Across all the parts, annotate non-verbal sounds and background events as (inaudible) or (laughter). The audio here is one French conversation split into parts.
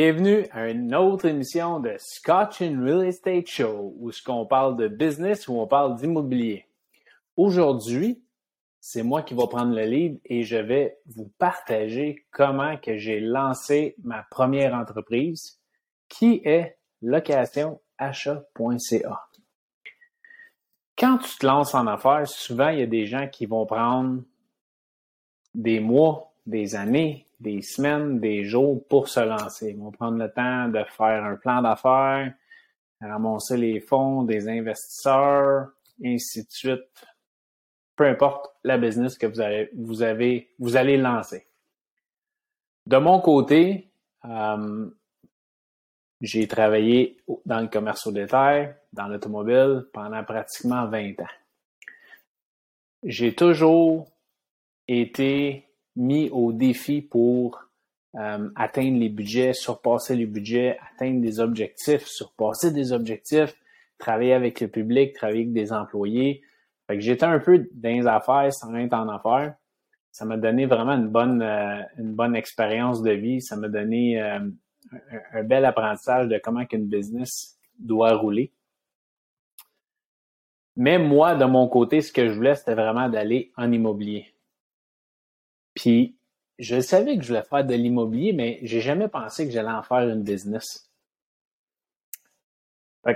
Bienvenue à une autre émission de Scotch and Real Estate Show où ce qu'on parle de business ou on parle d'immobilier. Aujourd'hui, c'est moi qui vais prendre le lead et je vais vous partager comment que j'ai lancé ma première entreprise qui est locationachat.ca. Quand tu te lances en affaires, souvent il y a des gens qui vont prendre des mois, des années, des semaines, des jours pour se lancer. Ils vont prendre le temps de faire un plan d'affaires, ramasser les fonds des investisseurs, ainsi de suite. Peu importe la business que vous avez, vous avez, vous allez lancer. De mon côté, euh, j'ai travaillé dans le commerce au détail, dans l'automobile pendant pratiquement 20 ans. J'ai toujours été mis au défi pour euh, atteindre les budgets, surpasser les budgets, atteindre des objectifs, surpasser des objectifs, travailler avec le public, travailler avec des employés. J'étais un peu dans les affaires sans être en affaires. Ça m'a donné vraiment une bonne, euh, une bonne expérience de vie. Ça m'a donné euh, un, un, bel apprentissage de comment qu'une business doit rouler. Mais moi, de mon côté, ce que je voulais, c'était vraiment d'aller en immobilier. Puis, je savais que je voulais faire de l'immobilier, mais j'ai jamais pensé que j'allais en faire une business.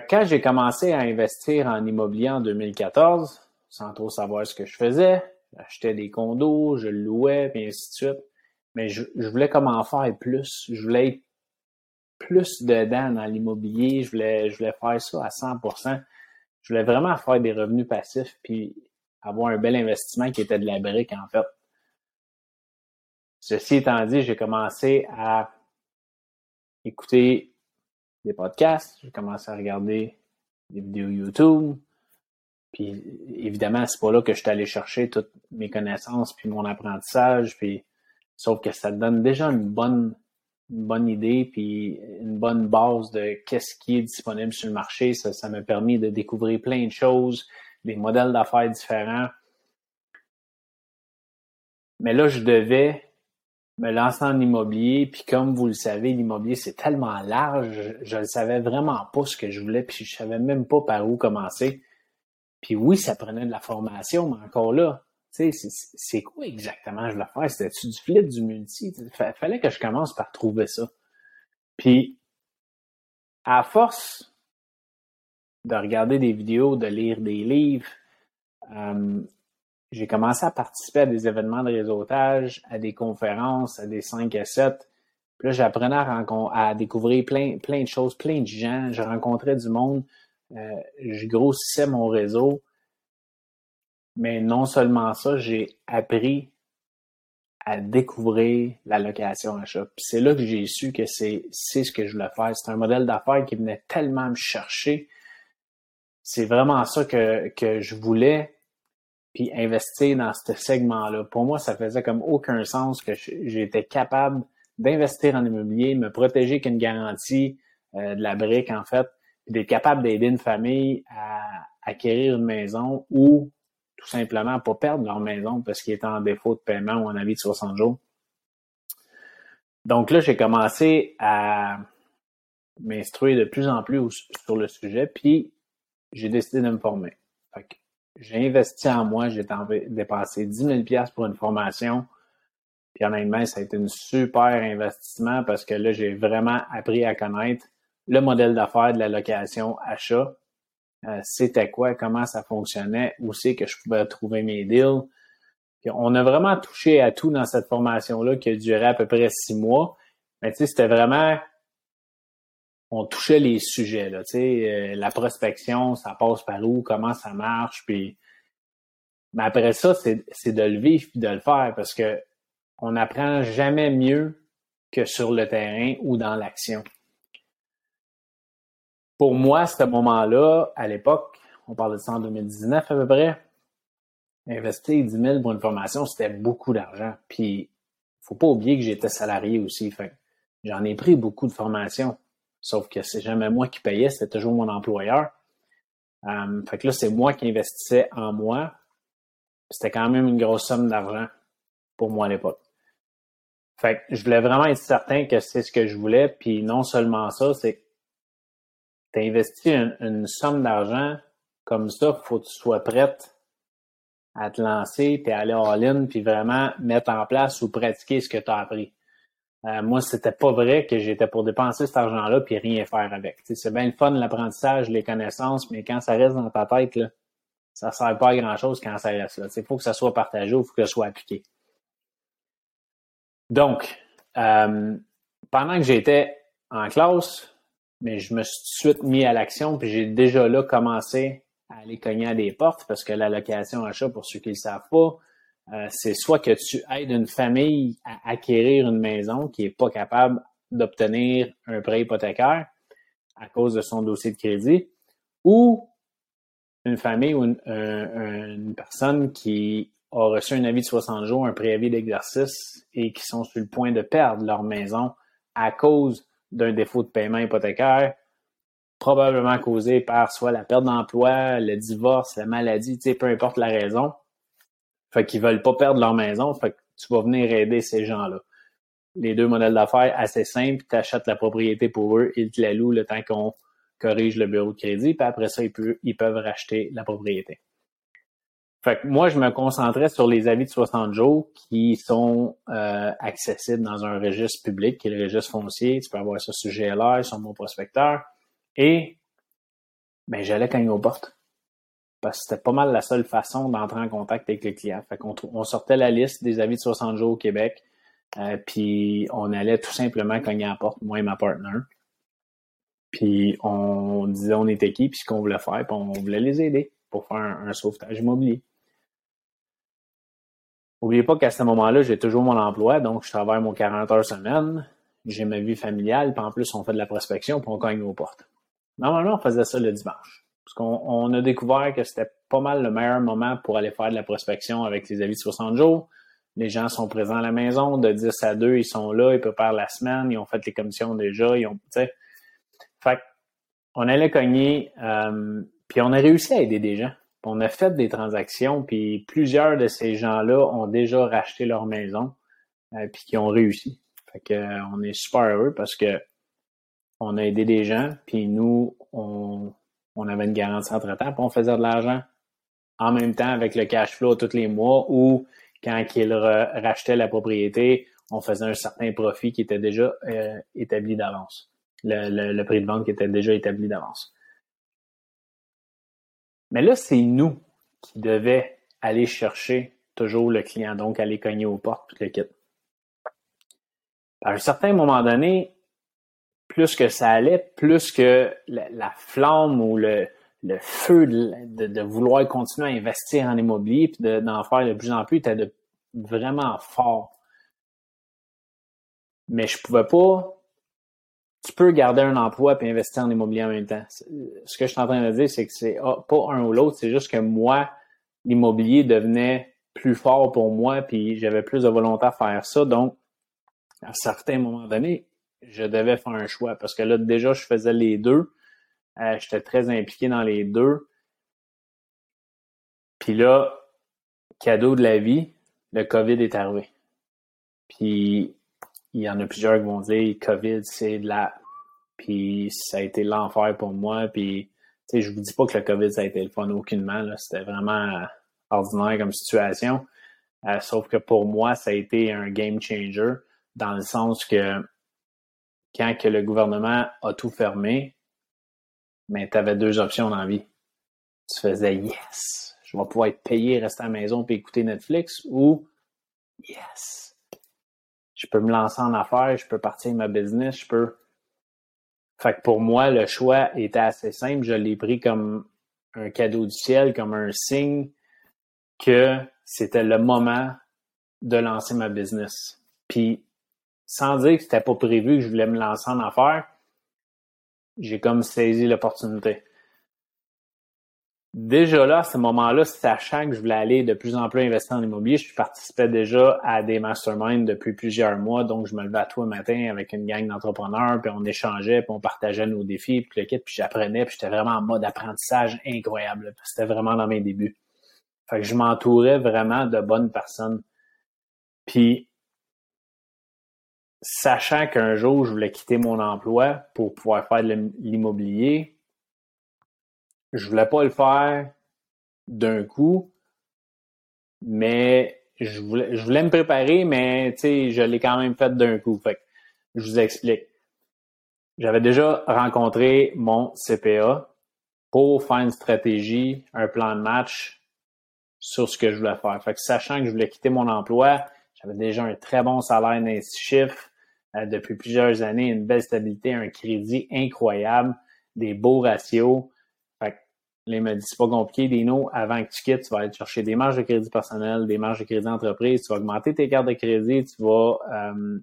quand j'ai commencé à investir en immobilier en 2014, sans trop savoir ce que je faisais, j'achetais des condos, je louais, puis ainsi de suite. Mais je, voulais comment faire plus. Je voulais être plus dedans dans l'immobilier. Je voulais, je voulais faire ça à 100% Je voulais vraiment faire des revenus passifs puis avoir un bel investissement qui était de la brique, en fait. Ceci étant dit, j'ai commencé à écouter des podcasts, j'ai commencé à regarder des vidéos YouTube. Puis évidemment, c'est pas là que je suis allé chercher toutes mes connaissances puis mon apprentissage. Puis sauf que ça donne déjà une bonne une bonne idée puis une bonne base de qu'est-ce qui est disponible sur le marché. Ça, ça m'a permis de découvrir plein de choses, des modèles d'affaires différents. Mais là, je devais me lancer en immobilier, puis comme vous le savez, l'immobilier, c'est tellement large, je ne savais vraiment pas ce que je voulais, puis je savais même pas par où commencer. Puis oui, ça prenait de la formation, mais encore là, tu sais, c'est quoi exactement je voulais faire? C'était-tu du flip, du multi? Il fallait que je commence par trouver ça. Puis, à force de regarder des vidéos, de lire des livres, euh, j'ai commencé à participer à des événements de réseautage, à des conférences, à des 5 à 7. Puis là, j'apprenais à, à, découvrir plein, plein de choses, plein de gens. Je rencontrais du monde. Euh, je grossissais mon réseau. Mais non seulement ça, j'ai appris à découvrir la location achat. Puis c'est là que j'ai su que c'est, ce que je voulais faire. C'est un modèle d'affaires qui venait tellement me chercher. C'est vraiment ça que, que je voulais puis investir dans ce segment-là. Pour moi, ça faisait comme aucun sens que j'étais capable d'investir en immobilier, me protéger qu'une garantie euh, de la brique, en fait, puis d'être capable d'aider une famille à acquérir une maison ou tout simplement pas perdre leur maison parce qu'ils étaient en défaut de paiement ou en avis de 60 jours. Donc là, j'ai commencé à m'instruire de plus en plus sur le sujet, puis j'ai décidé de me former. J'ai investi en moi, j'ai dépensé 10 000 pour une formation. Puis honnêtement, ça a été un super investissement parce que là, j'ai vraiment appris à connaître le modèle d'affaires de la location achat. Euh, c'était quoi, comment ça fonctionnait, où c'est que je pouvais trouver mes deals. On a vraiment touché à tout dans cette formation-là qui a duré à peu près six mois. Mais tu sais, c'était vraiment on touchait les sujets. Là, euh, la prospection, ça passe par où, comment ça marche. Puis... Mais après ça, c'est de le vivre et de le faire parce que on n'apprend jamais mieux que sur le terrain ou dans l'action. Pour moi, ce moment-là, à l'époque, on parle de ça en 2019 à peu près, investir 10 000 pour une formation, c'était beaucoup d'argent. Puis, faut pas oublier que j'étais salarié aussi. J'en ai pris beaucoup de formations. Sauf que c'est jamais moi qui payais, c'était toujours mon employeur. Euh, fait que là, c'est moi qui investissais en moi. C'était quand même une grosse somme d'argent pour moi à l'époque. Fait que je voulais vraiment être certain que c'est ce que je voulais. Puis non seulement ça, c'est que tu investi une, somme d'argent comme ça, faut que tu sois prête à te lancer, puis aller all-in, puis vraiment mettre en place ou pratiquer ce que tu as appris. Euh, moi, c'était pas vrai que j'étais pour dépenser cet argent-là puis rien faire avec. c'est bien le fun, l'apprentissage, les connaissances, mais quand ça reste dans ta tête, là, ça sert pas à grand-chose quand ça reste là. Il faut que ça soit partagé ou faut que ça soit appliqué. Donc, euh, pendant que j'étais en classe, mais je me suis tout de suite mis à l'action, puis j'ai déjà là commencé à aller cogner à des portes parce que la location achat, pour ceux qui ne le savent pas, euh, c'est soit que tu aides une famille à acquérir une maison qui n'est pas capable d'obtenir un prêt hypothécaire à cause de son dossier de crédit, ou une famille ou une, personne qui a reçu un avis de 60 jours, un préavis d'exercice et qui sont sur le point de perdre leur maison à cause d'un défaut de paiement hypothécaire, probablement causé par soit la perte d'emploi, le divorce, la maladie, peu importe la raison. Fait qu'ils veulent pas perdre leur maison, fait que tu vas venir aider ces gens-là. Les deux modèles d'affaires assez simples, tu achètes la propriété pour eux, ils te la louent le temps qu'on corrige le bureau de crédit, puis après ça, ils peuvent, ils peuvent racheter la propriété. Fait que moi, je me concentrais sur les avis de 60 jours qui sont euh, accessibles dans un registre public, qui est le registre foncier. Tu peux avoir ça sur GLR, sur mon prospecteur. Et ben, j'allais cogner aux portes. Parce que c'était pas mal la seule façon d'entrer en contact avec les clients. Fait qu'on on sortait la liste des avis de 60 jours au Québec, euh, puis on allait tout simplement cogner à la porte, moi et ma partner. Puis on disait on était qui, puis ce qu'on voulait faire, puis on voulait les aider pour faire un, sauvetage immobilier. N'oubliez pas qu'à ce moment-là, j'ai toujours mon emploi, donc je travaille mon 40 heures semaine, j'ai ma vie familiale, puis en plus, on fait de la prospection, puis on cogne aux portes. Normalement, on faisait ça le dimanche. Parce qu'on a découvert que c'était pas mal le meilleur moment pour aller faire de la prospection avec les avis de 60 jours. Les gens sont présents à la maison, de 10 à 2, ils sont là, ils préparent la semaine, ils ont fait les commissions déjà, ils ont, fait on allait cogner, euh, puis on a réussi à aider des gens. On a fait des transactions, puis plusieurs de ces gens-là ont déjà racheté leur maison, euh, puis qui ont réussi. Fait que, euh, on est super heureux parce que on a aidé des gens, puis nous, on, avait une garantie entre-temps, puis on faisait de l'argent en même temps avec le cash flow tous les mois ou quand ils rachetaient la propriété, on faisait un certain profit qui était déjà euh, établi d'avance. Le, le, prix de vente qui était déjà établi d'avance. Mais là, c'est nous qui devions aller chercher toujours le client, donc aller cogner aux portes, tout le kit. À un certain moment donné, plus que ça allait, plus que la, flamme ou le, feu de, vouloir continuer à investir en immobilier puis d'en faire de plus en plus était vraiment fort. Mais je pouvais pas. Tu peux garder un emploi et investir en immobilier en même temps. Ce que je suis en train de dire, c'est que c'est pas un ou l'autre, c'est juste que moi, l'immobilier devenait plus fort pour moi, puis j'avais plus de volonté à faire ça. Donc, à un certain moment donné, je devais faire un choix parce que là, déjà, je faisais les deux. Euh, J'étais très impliqué dans les deux. Puis là, cadeau de la vie, le COVID est arrivé. Puis il y en a plusieurs qui vont dire COVID, c'est de la. Puis ça a été l'enfer pour moi. Puis, tu sais, je vous dis pas que le COVID, ça a été le fun aucunement. C'était vraiment ordinaire comme situation. Euh, sauf que pour moi, ça a été un game changer dans le sens que quand que le gouvernement a tout fermé, mais tu avais deux options dans la vie. Tu faisais yes, je vais pouvoir être payé, rester à la maison et écouter Netflix ou yes, je peux me lancer en affaires, je peux partir ma business, je peux. Fait que pour moi, le choix était assez simple. Je l'ai pris comme un cadeau du ciel, comme un signe que c'était le moment de lancer ma business. Puis sans dire que c'était pas prévu que je voulais me lancer en affaires, j'ai comme saisi l'opportunité. Déjà là, à ce moment-là, sachant que je voulais aller de plus en plus investir en immobilier, je participais déjà à des masterminds depuis plusieurs mois. Donc, je me levais à tous les matins avec une gang d'entrepreneurs, puis on échangeait, puis on partageait nos défis, puis le kit, puis j'apprenais, puis j'étais vraiment en mode apprentissage incroyable. C'était vraiment dans mes débuts. Fait que je m'entourais vraiment de bonnes personnes. Puis sachant qu'un jour, je voulais quitter mon emploi pour pouvoir faire de l'immobilier, je voulais pas le faire d'un coup, mais je voulais, me préparer, mais je l'ai quand même fait d'un coup. Fait je vous explique. J'avais déjà rencontré mon CPA pour faire une stratégie, un plan de match sur ce que je voulais faire. Fait que sachant que je voulais quitter mon emploi, j'avais déjà un très bon salaire d'un chiffres euh, depuis plusieurs années, une belle stabilité, un crédit incroyable, des beaux ratios. Fait que, il m'a dit, c'est pas compliqué, Dino, avant que tu quittes, tu vas aller chercher des marges de crédit personnel, des marges de crédit entreprise, tu vas augmenter tes cartes de crédit, tu vas euh,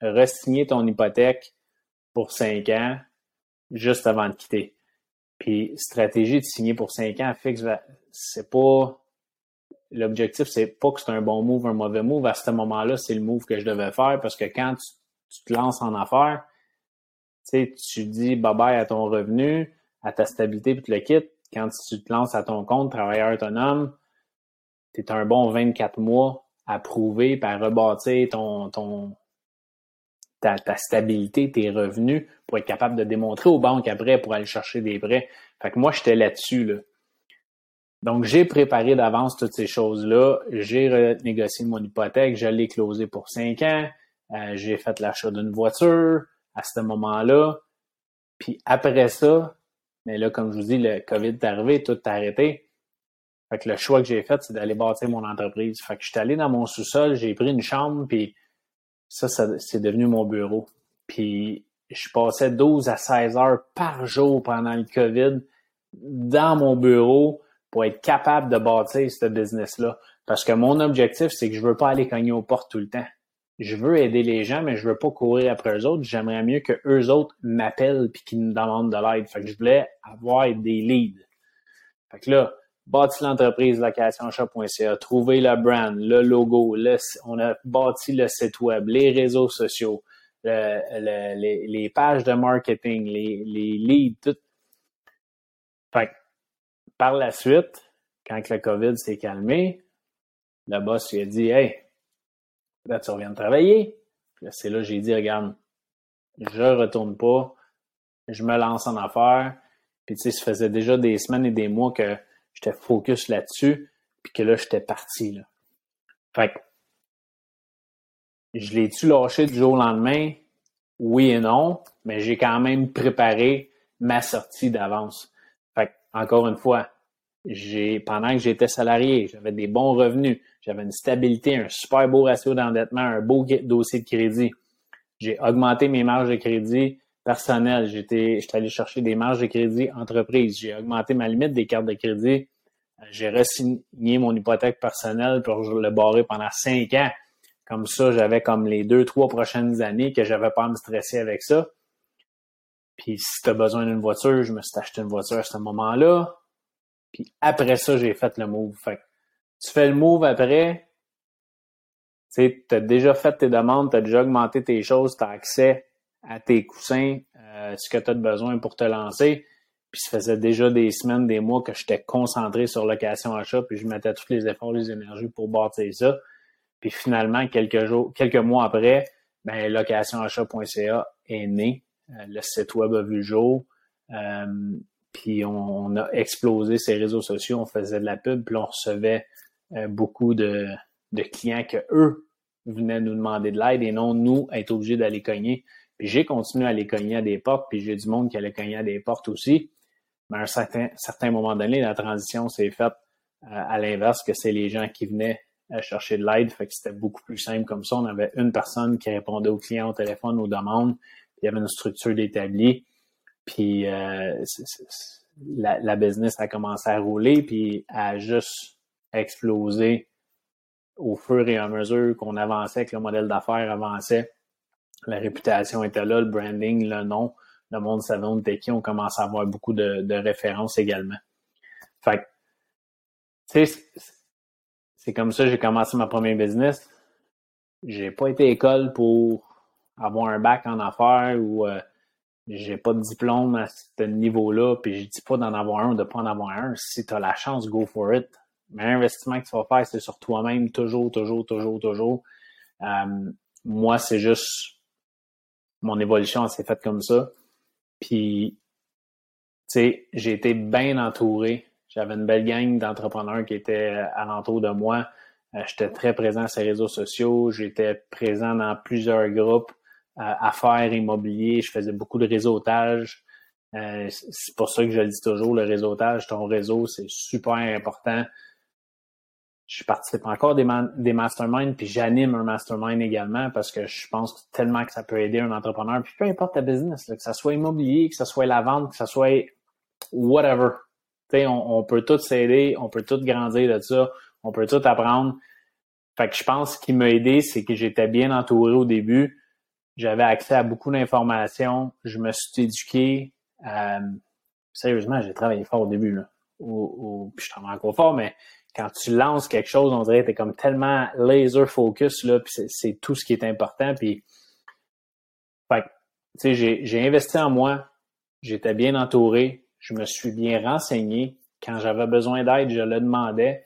re-signer ton hypothèque pour cinq ans juste avant de quitter. Puis, stratégie de signer pour cinq ans fixe, c'est pas l'objectif, c'est pas que c'est un bon move, un mauvais move. À ce moment-là, c'est le move que je devais faire parce que quand tu, te lances en affaires, tu tu dis bye bye à ton revenu, à ta stabilité, puis tu le quittes. Quand tu te lances à ton compte, travailleur autonome, tu es un bon 24 mois à prouver, puis à rebâtir ton, ta, stabilité, tes revenus, pour être capable de démontrer aux banques après pour aller chercher des prêts. Fait que moi, j'étais là-dessus. Là. Donc, j'ai préparé d'avance toutes ces choses-là. J'ai renégocié mon hypothèque. Je l'ai closé pour cinq ans. Euh, j'ai fait l'achat d'une voiture à ce moment-là. Puis après ça, mais là, comme je vous dis, le COVID est arrivé, tout est arrêté. Fait que le choix que j'ai fait, c'est d'aller bâtir mon entreprise. Fait que je suis allé dans mon sous-sol, j'ai pris une chambre, puis ça, ça c'est devenu mon bureau. Puis je passais 12 à 16 heures par jour pendant le COVID dans mon bureau pour être capable de bâtir ce business-là. Parce que mon objectif, c'est que je veux pas aller cogner aux portes tout le temps. Je veux aider les gens, mais je veux pas courir après eux autres. J'aimerais mieux que eux autres m'appellent puis qu'ils me demandent de l'aide. Fait que je voulais avoir des leads. Fait que là, bâti l'entreprise locationshop.ca, trouver le brand, le logo, on a bâti le site web, les réseaux sociaux, les, pages de marketing, les, les leads, tout. Fait que par la suite, quand le COVID s'est calmé, le boss lui a dit Hey, là, tu reviens de travailler. C'est là que j'ai dit Regarde, je retourne pas, je me lance en affaires. Puis, tu sais, ça faisait déjà des semaines et des mois que j'étais focus là-dessus, puis que là, j'étais parti. Là. Fait que, je l'ai-tu lâché du jour au lendemain? Oui et non, mais j'ai quand même préparé ma sortie d'avance. Fait que, encore une fois, j'ai pendant que j'étais salarié, j'avais des bons revenus, j'avais une stabilité, un super beau ratio d'endettement, un beau dossier de crédit. J'ai augmenté mes marges de crédit personnelles. J'étais, allé chercher des marges de crédit entreprise. J'ai augmenté ma limite des cartes de crédit. J'ai re-signé mon hypothèque personnelle pour le barrer pendant cinq ans. Comme ça, j'avais comme les deux, trois prochaines années que j'avais pas à me stresser avec ça. Puis si tu as besoin d'une voiture, je me suis acheté une voiture à ce moment-là. Puis après ça, j'ai fait le move. Fait tu fais le move après, tu as déjà fait tes demandes, tu as déjà augmenté tes choses, tu as accès à tes coussins, euh, ce que tu as besoin pour te lancer. Puis ça faisait déjà des semaines, des mois que j'étais concentré sur location achat, puis je mettais tous les efforts, les énergies pour bâtir ça. Puis finalement, quelques jours, quelques mois après, ben, locationachat.ca est né. Euh, le site web a vu le jour. Euh, puis on, a explosé ces réseaux sociaux, on faisait de la pub, puis on recevait beaucoup de, clients que eux venaient nous demander de l'aide et non nous être obligés d'aller cogner. Puis j'ai continué à aller cogner à des portes, puis j'ai du monde qui allait cogner à des portes aussi. Mais à un certain, moment donné, la transition s'est faite euh, à l'inverse, que c'est les gens qui venaient euh, chercher de l'aide. Fait que c'était beaucoup plus simple comme ça. On avait une personne qui répondait aux clients au téléphone, aux demandes. Il y avait une structure d'établi. Puis euh, la, business a commencé à rouler, puis a juste explosé au fur et à mesure qu'on avançait, que le modèle d'affaires avançait. La réputation était là, le branding, le nom, le monde savait on était qui, on commençait à avoir beaucoup de, références également. Fait c'est comme ça que j'ai commencé ma première business. J'ai pas été école pour avoir un bac en affaires ou euh, j'ai pas de diplôme à ce niveau-là, puis je dis pas d'en avoir un ou de pas en avoir un. Si tu as la chance, go for it. Mais l'investissement que tu vas faire, c'est sur toi-même, toujours, toujours, toujours, toujours. Euh, moi, c'est juste mon évolution s'est faite comme ça. Puis, tu sais, j'ai été bien entouré. J'avais une belle gang d'entrepreneurs qui étaient alentour de moi. Euh, j'étais très présent sur les réseaux sociaux. J'étais présent dans plusieurs groupes euh, affaires immobiliers. Je faisais beaucoup de réseautage. C'est pour ça que je le dis toujours, le réseautage, ton réseau, c'est super important. Je participe encore des, des masterminds, puis j'anime un mastermind également parce que je pense tellement que ça peut aider un entrepreneur. Puis peu importe ta business, que ça soit immobilier, que ça soit la vente, que ça soit whatever. On, on peut tout s'aider, on peut tout grandir de ça, on peut tout apprendre. Fait que je pense qu'il m'a aidé, c'est que j'étais bien entouré au début. J'avais accès à beaucoup d'informations. Je me suis éduqué. Euh, sérieusement, j'ai travaillé fort au début. Là. puis je travaille encore fort, mais quand tu lances quelque chose, on dirait que tu es comme tellement laser focus, là, puis c'est tout ce qui est important. Puis, j'ai investi en moi. J'étais bien entouré. Je me suis bien renseigné. Quand j'avais besoin d'aide, je le demandais.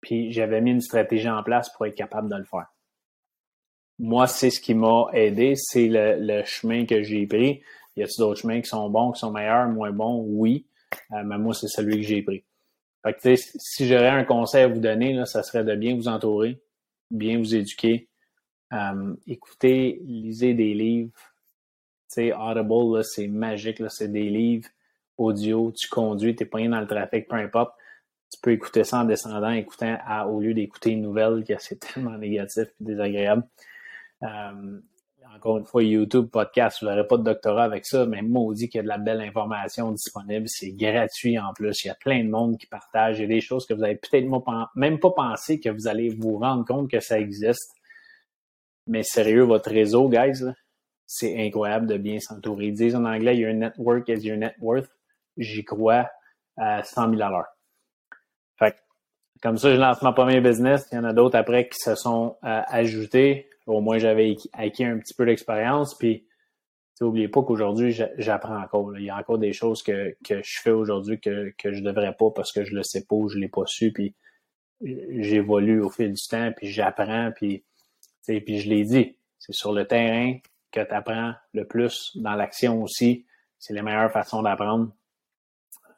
Puis j'avais mis une stratégie en place pour être capable de le faire. Moi, c'est ce qui m'a aidé, c'est le, chemin que j'ai pris. Y a-t-il d'autres chemins qui sont bons, qui sont meilleurs, moins bons? Oui. Euh, mais moi, c'est celui que j'ai pris. Si j'aurais un conseil à vous donner, là, ça serait de bien vous entourer, bien vous éduquer, euh, écoutez, lisez des livres. Audible, c'est magique, c'est des livres audio, tu conduis, t'es pas dans le trafic, peu importe tu peux écouter ça en descendant, écoutant au lieu d'écouter une nouvelle, que (laughs) c'est tellement négatif et désagréable. Euh, encore une fois, YouTube, podcast, vous n'aurez pas de doctorat avec ça, mais maudit qu'il y a de la belle information disponible. C'est gratuit en plus. Il y a plein de monde qui partage. Il y a des choses que vous avez peut-être même pas pensé que vous allez vous rendre compte que ça existe. Mais sérieux, votre réseau, guys, c'est incroyable de bien s'entourer. Ils disent en anglais, your network is your net worth. J'y crois à 100 000 à l'heure. Fait comme ça, je lance ma premier business. Il y en a d'autres après qui se sont euh, ajoutés. Au moins, j'avais acquis un petit peu d'expérience. Puis, n'oubliez pas qu'aujourd'hui, j'apprends encore. Il y a encore des choses que, que je fais aujourd'hui que, que je devrais pas parce que je le sais pas ou je l'ai pas su. Puis, j'évolue au fil du temps, puis j'apprends. Puis, puis je l'ai dit, c'est sur le terrain que tu apprends le plus, dans l'action aussi. C'est les meilleures façons d'apprendre.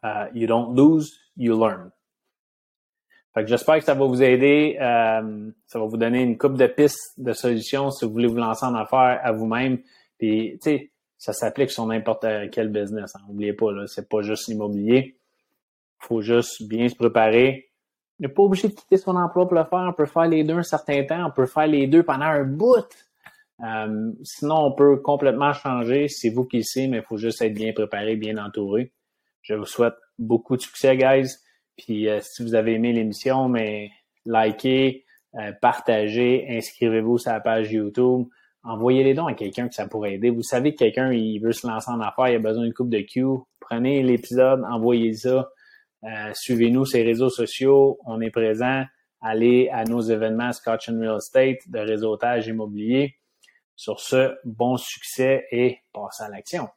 Uh, you don't lose, you learn. Fait que j'espère que ça va vous aider. Euh, ça va vous donner une coupe de pistes de solutions si vous voulez vous lancer en affaires à vous-même. Puis, tu sais, ça s'applique sur n'importe quel business. N'oubliez hein. pas, là, c'est pas juste l'immobilier. faut juste bien se préparer. On n'est pas obligé de quitter son emploi pour le faire. On peut faire les deux un certain temps. On peut faire les deux pendant un bout. Euh, sinon, on peut complètement changer. C'est vous qui le savez, mais il faut juste être bien préparé, bien entouré. Je vous souhaite beaucoup de succès, guys. Puis euh, si vous avez aimé l'émission, mais likez, euh, partagez, inscrivez-vous sur la page YouTube, envoyez les dons à quelqu'un que ça pourrait aider. Vous savez que quelqu'un il veut se lancer en affaires, il a besoin d'une coupe de Q. Prenez l'épisode, envoyez ça. Euh, suivez-nous sur les réseaux sociaux, on est présent. Allez à nos événements Scotch and Real Estate de réseautage immobilier. Sur ce, bon succès et passez à l'action.